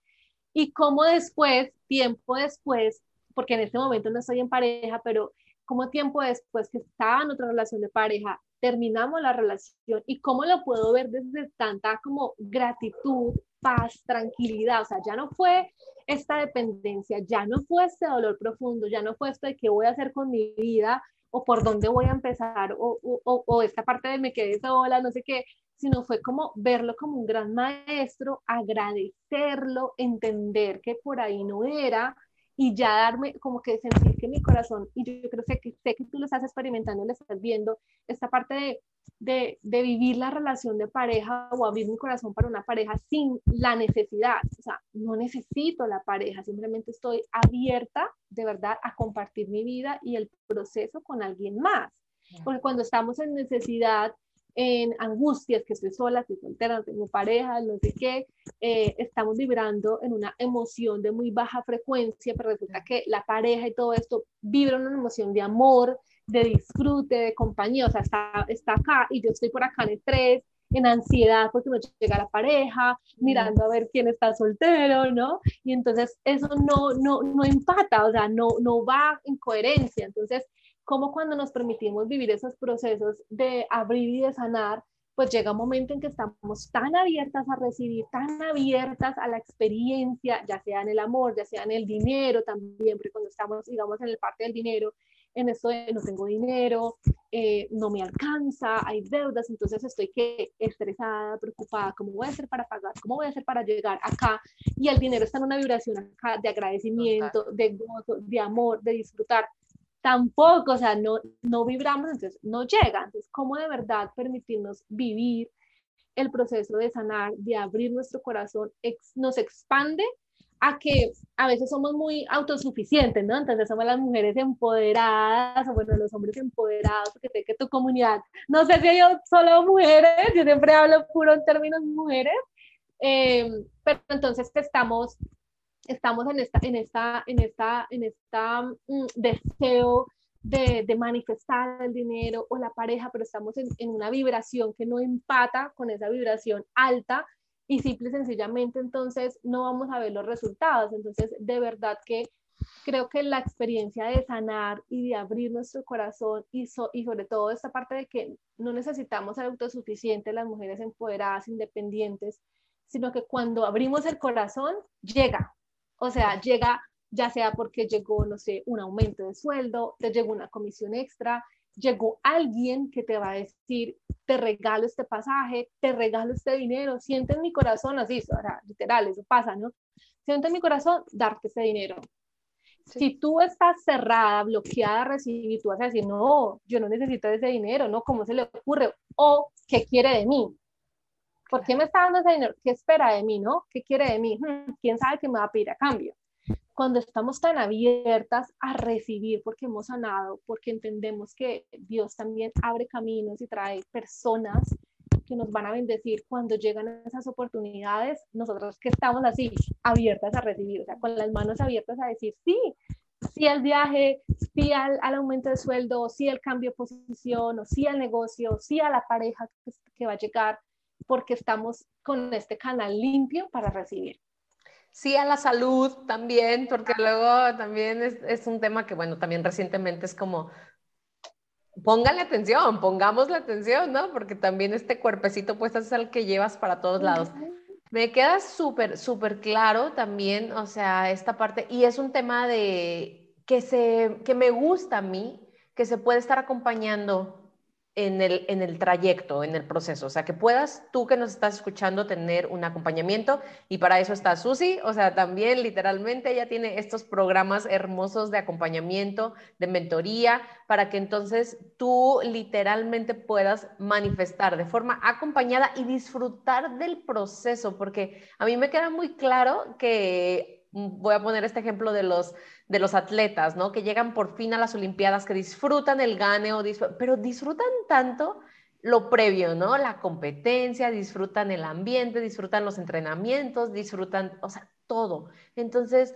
Y como después, tiempo después, porque en este momento no estoy en pareja, pero como tiempo después que estaba en otra relación de pareja, terminamos la relación y cómo lo puedo ver desde tanta como gratitud, paz, tranquilidad, o sea, ya no fue esta dependencia, ya no fue este dolor profundo, ya no fue esto de qué voy a hacer con mi vida o por dónde voy a empezar o, o, o esta parte de me quedé sola, no sé qué, sino fue como verlo como un gran maestro, agradecerlo, entender que por ahí no era, y ya darme como que sentir que mi corazón, y yo, creo que sé que tú lo estás experimentando, lo estás viendo, esta parte de, de, de, vivir la relación de pareja o abrir mi corazón para una pareja sin la necesidad, o sea, no necesito la pareja, simplemente estoy abierta de verdad a compartir mi vida y el proceso con alguien más. Porque cuando estamos en necesidad, en angustias, que estoy sola, estoy soltera, no tengo pareja, no sé qué, eh, estamos vibrando en una emoción de muy baja frecuencia, pero resulta que la pareja y todo esto vibra en una emoción de amor, de disfrute, de compañía, o sea, está, está acá y yo estoy por acá en estrés, en ansiedad porque no llega la pareja, mirando a ver quién está soltero, ¿no? Y entonces eso no, no, no empata, o sea, no, no va en coherencia. Entonces, como cuando nos permitimos vivir esos procesos de abrir y de sanar, pues llega un momento en que estamos tan abiertas a recibir, tan abiertas a la experiencia, ya sea en el amor, ya sea en el dinero también, porque cuando estamos, digamos, en el parte del dinero, en esto de no tengo dinero, eh, no me alcanza, hay deudas, entonces estoy que estresada, preocupada, ¿cómo voy a hacer para pagar? ¿Cómo voy a hacer para llegar acá? Y el dinero está en una vibración acá de agradecimiento, de gozo, de amor, de disfrutar tampoco, o sea, no, no vibramos, entonces no llega. Entonces, ¿cómo de verdad permitirnos vivir el proceso de sanar, de abrir nuestro corazón, nos expande a que a veces somos muy autosuficientes, ¿no? Entonces somos las mujeres empoderadas, o bueno, los hombres empoderados, porque sé que tu comunidad, no sé si yo solo mujeres, yo siempre hablo puro en términos mujeres, eh, pero entonces estamos estamos en esta, en esta, en esta, en esta mm, deseo de, de, manifestar el dinero o la pareja, pero estamos en, en, una vibración que no empata con esa vibración alta y simple y sencillamente entonces no vamos a ver los resultados. Entonces, de verdad que creo que la experiencia de sanar y de abrir nuestro corazón y, y sobre todo esta parte de que no necesitamos ser autosuficientes, las mujeres empoderadas, independientes, sino que cuando abrimos el corazón, llega, o sea, llega ya sea porque llegó, no sé, un aumento de sueldo, te llegó una comisión extra, llegó alguien que te va a decir, te regalo este pasaje, te regalo este dinero, siente en mi corazón, así, ahora, literal, eso pasa, ¿no? Siente en mi corazón darte ese dinero. Si tú estás cerrada, bloqueada a recibir, tú vas a decir, no, yo no necesito ese dinero, ¿no? ¿Cómo se le ocurre? O, ¿qué quiere de mí? ¿Por qué me está dando ese dinero? ¿Qué espera de mí, no? ¿Qué quiere de mí? Hmm, ¿Quién sabe qué me va a pedir a cambio? Cuando estamos tan abiertas a recibir porque hemos sanado, porque entendemos que Dios también abre caminos y trae personas que nos van a bendecir cuando llegan esas oportunidades, nosotros que estamos así, abiertas a recibir, o sea, con las manos abiertas a decir, sí, sí al viaje, sí al, aumento de sueldo, sí al cambio de posición, o sí al negocio, sí a la pareja que va a llegar, porque estamos con este canal limpio para recibir. Sí, a la salud también, porque luego también es, un tema que, bueno, también recientemente es como, póngale atención, pongamos la atención, ¿no? Porque también este cuerpecito, pues, es el que llevas para todos lados. Me queda súper, súper claro también, o sea, esta parte, y es un tema de que, se, que me gusta a mí, que se puede estar acompañando en el, en el trayecto, en el proceso. O sea, que puedas tú que nos estás escuchando tener un acompañamiento y para eso está Susi. O sea, también literalmente ella tiene estos programas hermosos de acompañamiento, de mentoría, para que entonces tú literalmente puedas manifestar de forma acompañada y disfrutar del proceso, porque a mí me queda muy claro que voy a poner este ejemplo de los de los atletas, ¿no? Que llegan por fin a las Olimpiadas, que disfrutan el ganeo, pero disfrutan tanto lo previo, ¿no? La competencia, disfrutan el ambiente, disfrutan los entrenamientos, disfrutan, o sea, todo. Entonces,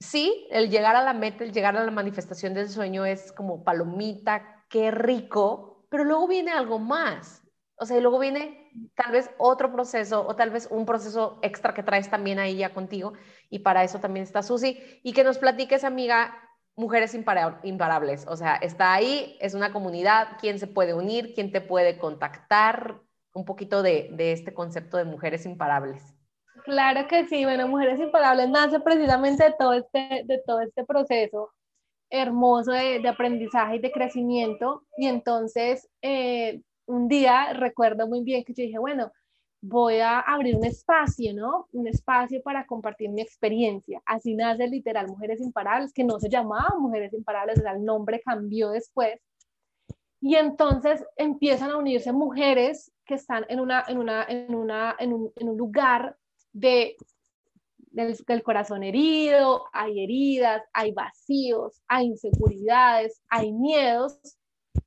sí, el llegar a la meta, el llegar a la manifestación del sueño es como palomita, qué rico, pero luego viene algo más. O sea, y luego viene tal vez otro proceso o tal vez un proceso extra que traes también ahí ya contigo y para eso también está Susi. Y que nos platiques, amiga, Mujeres Imparables, o sea, está ahí, es una comunidad, quién se puede unir, quién te puede contactar, un poquito de, de este concepto de Mujeres Imparables. Claro que sí, bueno, Mujeres Imparables nace precisamente de todo este, de todo este proceso hermoso de, de aprendizaje y de crecimiento. Y entonces eh, un día recuerdo muy bien que yo dije, bueno, voy a abrir un espacio, ¿no? Un espacio para compartir mi experiencia. Así nace literal Mujeres Imparables, que no se llamaba Mujeres Imparables, o sea, el nombre cambió después. Y entonces empiezan a unirse mujeres que están en, una, en, una, en, una, en, un, en un lugar de, del, del corazón herido, hay heridas, hay vacíos, hay inseguridades, hay miedos,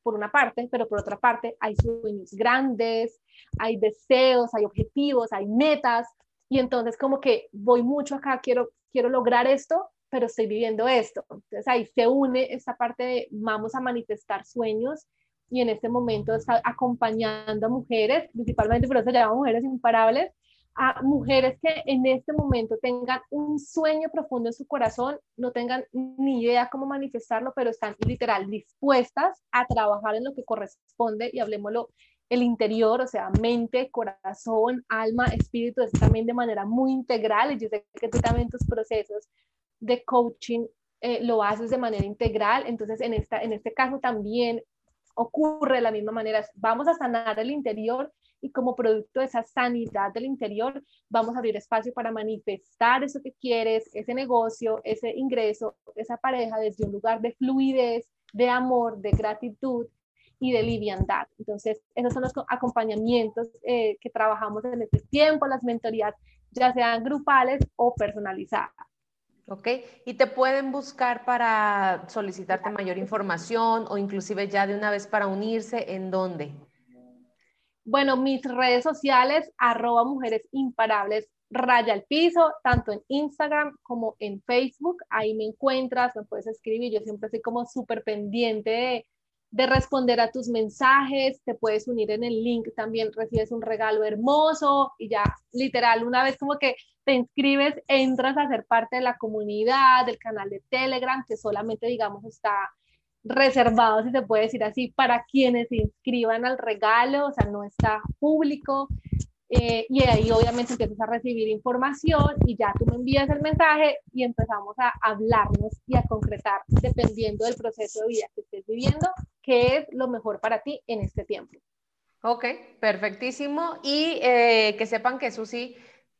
por una parte, pero por otra parte hay sueños grandes, hay deseos, hay objetivos, hay metas, y entonces como que voy mucho acá, quiero, quiero lograr esto, pero estoy viviendo esto. Entonces ahí se une esta parte de vamos a manifestar sueños, y en este momento está acompañando a mujeres, principalmente por eso se llama Mujeres Imparables, a mujeres que en este momento tengan un sueño profundo en su corazón, no tengan ni idea cómo manifestarlo, pero están literal dispuestas a trabajar en lo que corresponde y hablemoslo el interior, o sea, mente, corazón, alma, espíritu, es también de manera muy integral y yo sé que tú también tus procesos de coaching eh, lo haces de manera integral, entonces en, esta, en este caso también ocurre de la misma manera, vamos a sanar el interior y como producto de esa sanidad del interior, vamos a abrir espacio para manifestar eso que quieres, ese negocio, ese ingreso, esa pareja desde un lugar de fluidez, de amor, de gratitud y de liviandad. Entonces, esos son los acompañamientos eh, que trabajamos en este tiempo, las mentorías, ya sean grupales o personalizadas. Ok, y te pueden buscar para solicitarte mayor información o inclusive ya de una vez para unirse, ¿en dónde? Bueno, mis redes sociales, arroba mujeres imparables, raya al piso, tanto en Instagram como en Facebook. Ahí me encuentras, me puedes escribir. Yo siempre estoy como súper pendiente de, de, responder a tus mensajes. Te puedes unir en el link, también recibes un regalo hermoso y ya, literal, una vez como que te inscribes, entras a ser parte de la comunidad, del canal de Telegram, que solamente, digamos, está reservado, si se puede decir así, para quienes se inscriban al regalo, o sea, no está público. Eh, y ahí obviamente empiezas a recibir información y ya tú me envías el mensaje y empezamos a hablarnos y a concretar, dependiendo del proceso de vida que estés viviendo, qué es lo mejor para ti en este tiempo. Ok, perfectísimo. Y eh, que sepan que Susi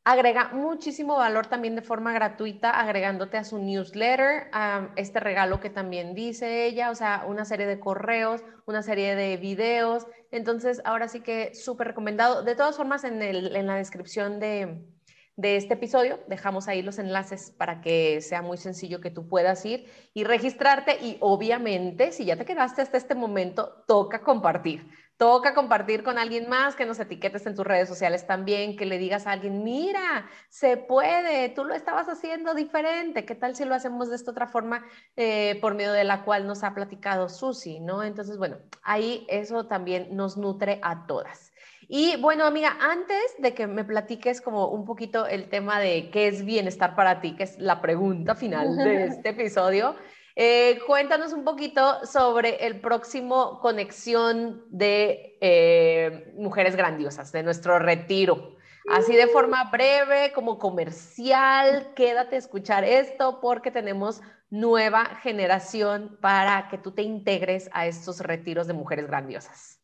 agrega muchísimo valor también de forma gratuita, agregándote a su newsletter, este regalo que también dice ella, o sea, una serie de correos, una serie de videos. Entonces, ahora sí que súper recomendado. De todas formas, en, el, en la descripción de, de este episodio. Dejamos ahí los enlaces para que sea muy sencillo que tú puedas ir y registrarte y obviamente si ya te quedaste hasta este momento, toca compartir. Toca compartir con alguien más, que nos etiquetes en tus redes sociales también, que le digas a alguien, mira, se puede, tú lo estabas haciendo diferente, ¿qué tal si lo hacemos de esta otra forma eh, por medio de la cual nos ha platicado Susi, ¿no? Entonces, bueno, ahí eso también nos nutre a todas. Y bueno, amiga, antes de que me platiques como un poquito el tema de qué es bienestar para ti, que es la pregunta final de este episodio, eh, cuéntanos un poquito sobre el próximo conexión de eh, Mujeres Grandiosas, de nuestro retiro. Así de forma breve, como comercial, quédate a escuchar esto porque tenemos nueva generación para que tú te integres a estos retiros de Mujeres Grandiosas.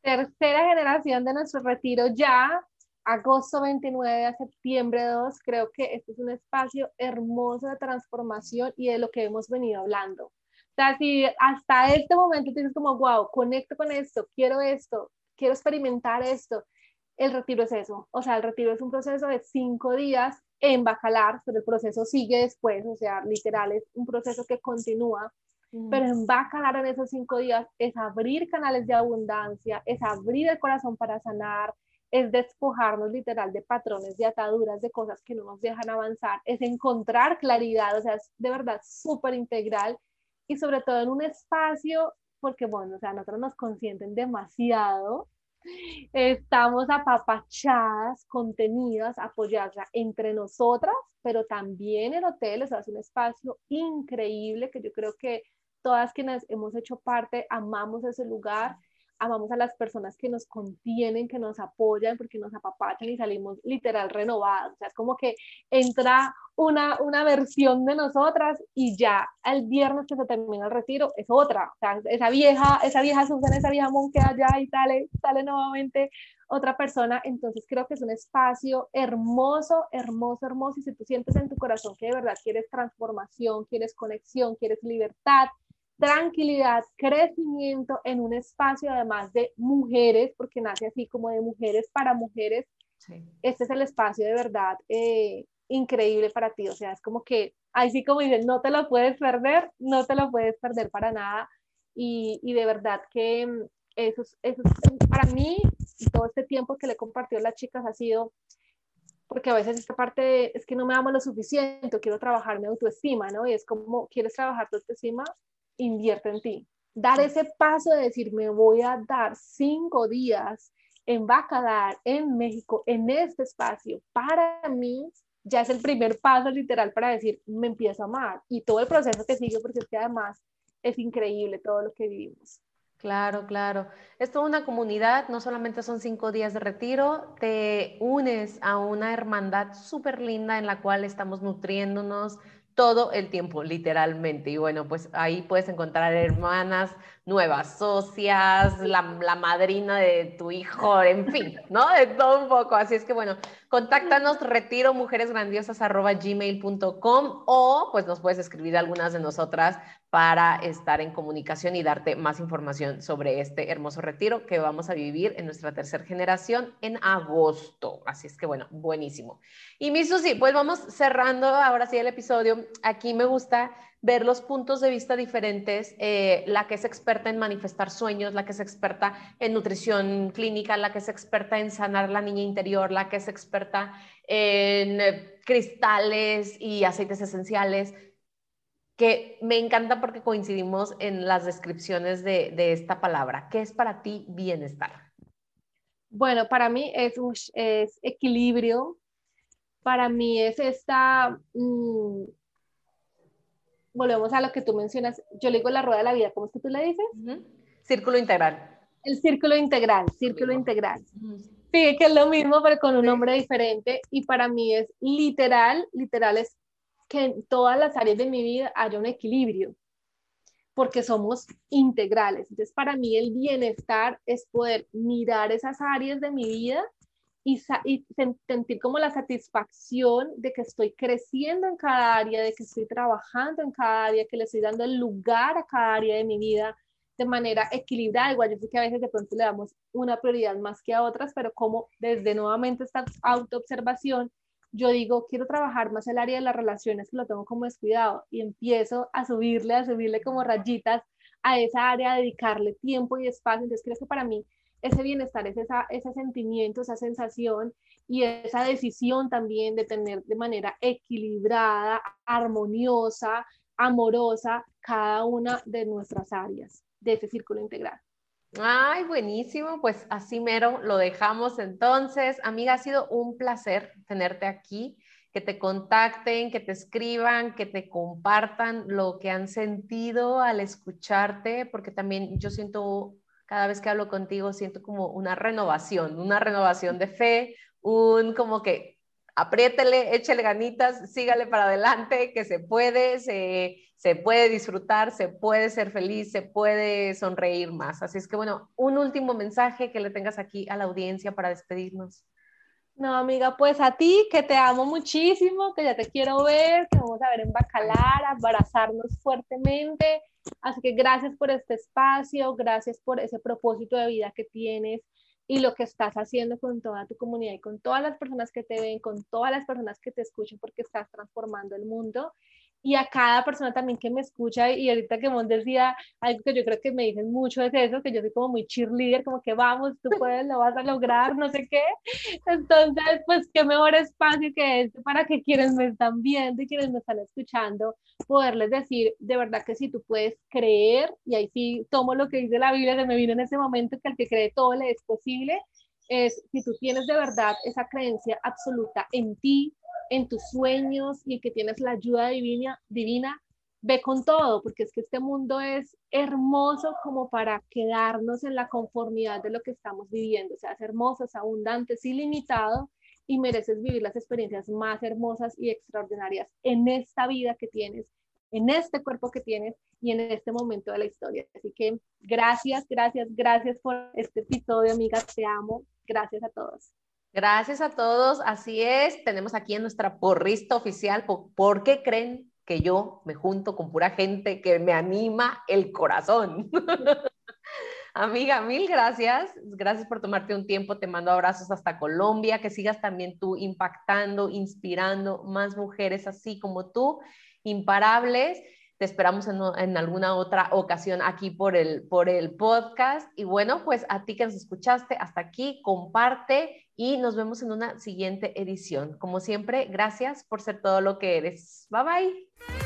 Tercera generación de nuestro retiro ya, agosto 29 a septiembre 2, creo que este es un espacio hermoso de transformación y de lo que hemos venido hablando. O sea, si hasta este momento dices como, wow, conecto con esto, quiero esto, quiero experimentar esto, el retiro es eso. O sea, el retiro es un proceso de cinco días en Bacalar, pero el proceso sigue después, o sea, literal es un proceso que continúa. Pero en Bacalar en esos cinco días es abrir canales de abundancia, es abrir el corazón para sanar, es despojarnos literal de patrones, de ataduras, de cosas que no nos dejan avanzar, es encontrar claridad, o sea, es de verdad súper integral y sobre todo en un espacio, porque bueno, o sea, nosotros nos consienten demasiado, estamos apapachadas, contenidas, apoyadas entre nosotras, pero también el hotel, o sea, es un espacio increíble que yo creo que todas quienes hemos hecho parte amamos ese lugar amamos a las personas que nos contienen, que nos apoyan, porque nos apapachan y salimos literal renovados. O sea, es como que entra una, una versión de nosotras y ya el viernes que se termina el retiro es otra. O sea, esa vieja, esa vieja Susan, esa vieja monje allá y sale, sale nuevamente otra persona. Entonces creo que es un espacio hermoso, hermoso, hermoso. Y si tú sientes en tu corazón que de verdad quieres transformación, quieres conexión, quieres libertad, tranquilidad, crecimiento en un espacio además de mujeres, porque nace así como de mujeres para mujeres. Este es el espacio de verdad eh, increíble para ti. O sea, es como que, así como dicen, no te lo puedes perder, no te lo puedes perder para nada. Y, y de verdad que mm, eso, eso para mí, todo este tiempo que le he compartido a las chicas ha sido porque a veces esta parte es que no me amo lo suficiente, quiero trabajar mi autoestima, ¿no? Y es como, ¿quieres trabajar tu autoestima? Invierte en ti. dar ese paso de decir, me voy a dar cinco días en Bacalar, en México, en este espacio, para mí ya es el primer paso literal para decir, me empiezo a amar. Y todo el proceso que sigue, porque es que además es increíble todo lo que vivimos. Claro, claro. Es toda una comunidad, no solamente son cinco días de retiro, te unes a una hermandad súper linda en la cual estamos nutriéndonos, todo el tiempo, literalmente. Y bueno, pues ahí puedes encontrar hermanas nuevas, socias, la, madrina de tu hijo, en fin, ¿no? De todo un poco. Así es que bueno, contáctanos retiro gmail.com o pues nos puedes escribir algunas de nosotras para estar en comunicación y darte más información sobre este hermoso retiro que vamos a vivir en nuestra tercera generación en agosto. Así es que bueno, buenísimo. Y mi Susi, pues vamos cerrando ahora sí el episodio. Aquí me gusta ver los puntos de vista diferentes, eh, la que es experta en manifestar sueños, la que es experta en nutrición clínica, la que es experta en sanar la niña interior, la que es experta en eh, cristales y aceites esenciales que me encanta porque coincidimos en las descripciones de, esta palabra. ¿Qué es para ti bienestar? Bueno, para mí es, es equilibrio, para mí es esta, mm, volvemos a lo que tú mencionas, yo le digo la rueda de la vida, ¿cómo es que tú le dices? Círculo integral. El círculo integral, círculo integral. Sí, que es lo mismo, pero con un nombre diferente. Y para mí es literal, literal es que en todas las áreas de mi vida haya un equilibrio, porque somos integrales. Entonces, para mí el bienestar es poder mirar esas áreas de mi vida y, sentir como la satisfacción de que estoy creciendo en cada área, de que estoy trabajando en cada área, que le estoy dando el lugar a cada área de mi vida de manera equilibrada. Igual yo sé que a veces de pronto le damos una prioridad más que a otras, pero como desde nuevamente esta autoobservación yo digo, quiero trabajar más el área de las relaciones, que lo tengo como descuidado, y empiezo a subirle, a subirle como rayitas a esa área, a dedicarle tiempo y espacio. Entonces creo que para mí ese bienestar es esa, ese sentimiento, esa sensación y esa decisión también de tener de manera equilibrada, armoniosa, amorosa cada una de nuestras áreas de ese círculo integral. Ay, buenísimo. Pues así mero lo dejamos entonces. Amiga, ha sido un placer tenerte aquí, que te contacten, que te escriban, que te compartan lo que han sentido al escucharte, porque también yo siento, cada vez que hablo contigo, siento como una renovación, una renovación de fe, un como que apriétele, échele ganitas, sígale para adelante, que se puede, se, se, puede disfrutar, se puede ser feliz, se puede sonreír más. Así es que bueno, un último mensaje que le tengas aquí a la audiencia para despedirnos. No, amiga, pues a ti, que te amo muchísimo, que ya te quiero ver, que vamos a ver en Bacalar, abrazarnos fuertemente. Así que gracias por este espacio, gracias por ese propósito de vida que tienes y lo que estás haciendo con toda tu comunidad y con todas las personas que te ven, con todas las personas que te escuchan, porque estás transformando el mundo y a cada persona también que me escucha y ahorita que Mon decía algo que yo creo que me dicen mucho es eso, que yo soy como muy cheerleader, como que vamos, tú puedes, lo vas a lograr, no sé qué. Entonces, pues qué mejor espacio que este para que quienes me están viendo y quienes me están escuchando, poderles decir de verdad que si tú puedes creer, y ahí sí tomo lo que dice la Biblia, se me vino en ese momento que al que cree todo le es posible, es si tú tienes de verdad esa creencia absoluta en ti, en tus sueños y que tienes la ayuda divina, divina, ve con todo, porque es que este mundo es hermoso como para quedarnos en la conformidad de lo que estamos viviendo. O sea, es hermoso, es abundante, es ilimitado y mereces vivir las experiencias más hermosas y extraordinarias en esta vida que tienes, en este cuerpo que tienes y en este momento de la historia. Así que gracias, gracias, gracias por este episodio, amigas. Te amo. Gracias a todos. Gracias a todos. Así es, tenemos aquí en nuestra porrista oficial. ¿Por qué creen que yo me junto con pura gente que me anima el corazón? Amiga, mil gracias. Gracias por tomarte un tiempo. Te mando abrazos hasta Colombia. Que sigas también tú impactando, inspirando más mujeres así como tú, imparables. Te esperamos en, alguna otra ocasión aquí por el, por el podcast. Y bueno, pues a ti que nos escuchaste hasta aquí, comparte y nos vemos en una siguiente edición. Como siempre, gracias por ser todo lo que eres. Bye bye.